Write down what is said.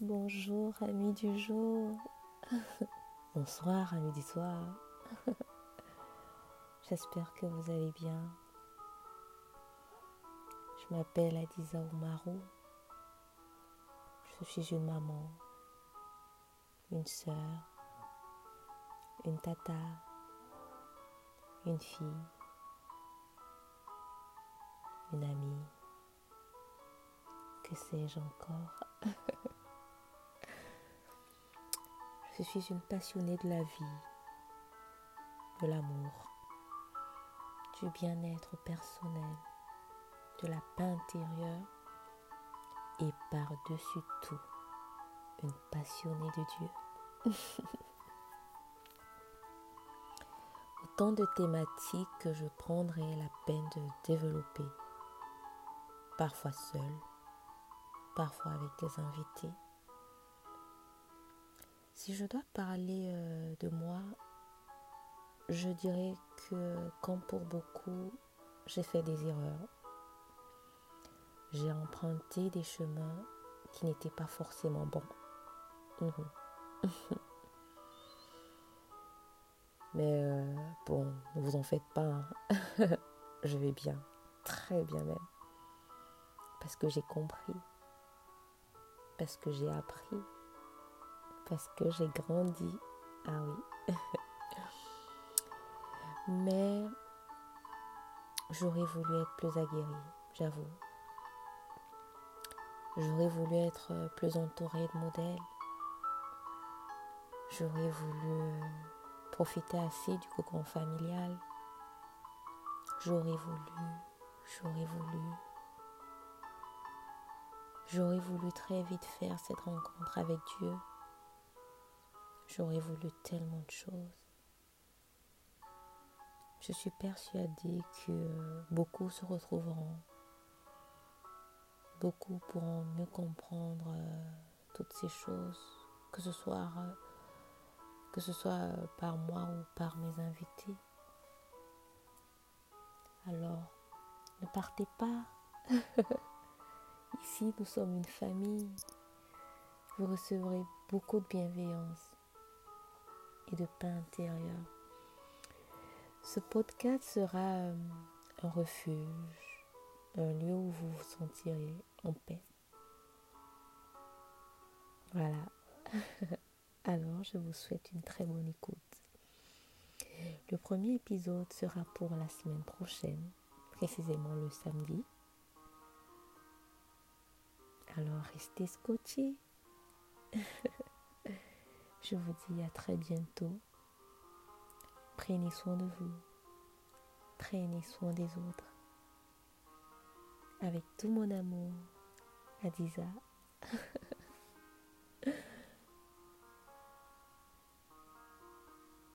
Bonjour, amis du jour. Bonsoir, amis du soir. J'espère que vous allez bien. Je m'appelle Adiza Oumarou. Je suis une maman, une sœur, une tata, une fille, une amie. Que sais-je encore? Je suis une passionnée de la vie, de l'amour, du bien-être personnel, de la paix intérieure et par-dessus tout, une passionnée de Dieu. Autant de thématiques que je prendrai la peine de développer, parfois seule, parfois avec des invités. Si je dois parler euh, de moi, je dirais que comme pour beaucoup, j'ai fait des erreurs. J'ai emprunté des chemins qui n'étaient pas forcément bons. Mhm. Mais euh, bon, ne vous en faites pas. Hein. je vais bien, très bien même. Parce que j'ai compris parce que j'ai appris, parce que j'ai grandi. Ah oui. Mais j'aurais voulu être plus aguerrie, j'avoue. J'aurais voulu être plus entourée de modèles. J'aurais voulu profiter assez du cocon familial. J'aurais voulu, j'aurais voulu J'aurais voulu très vite faire cette rencontre avec Dieu. J'aurais voulu tellement de choses. Je suis persuadée que beaucoup se retrouveront. Beaucoup pourront mieux comprendre euh, toutes ces choses, que ce soit, euh, que ce soit par moi ou par mes invités. Alors, ne partez pas. Ici, nous sommes une famille. Vous recevrez beaucoup de bienveillance et de paix intérieure. Ce podcast sera euh, un refuge, un lieu où vous vous sentirez en paix. Voilà. Alors, je vous souhaite une très bonne écoute. Le premier épisode sera pour la semaine prochaine, précisément le samedi. Alors restez scotchés. Je vous dis à très bientôt. Prenez soin de vous. Prenez soin des autres. Avec tout mon amour, Adiza.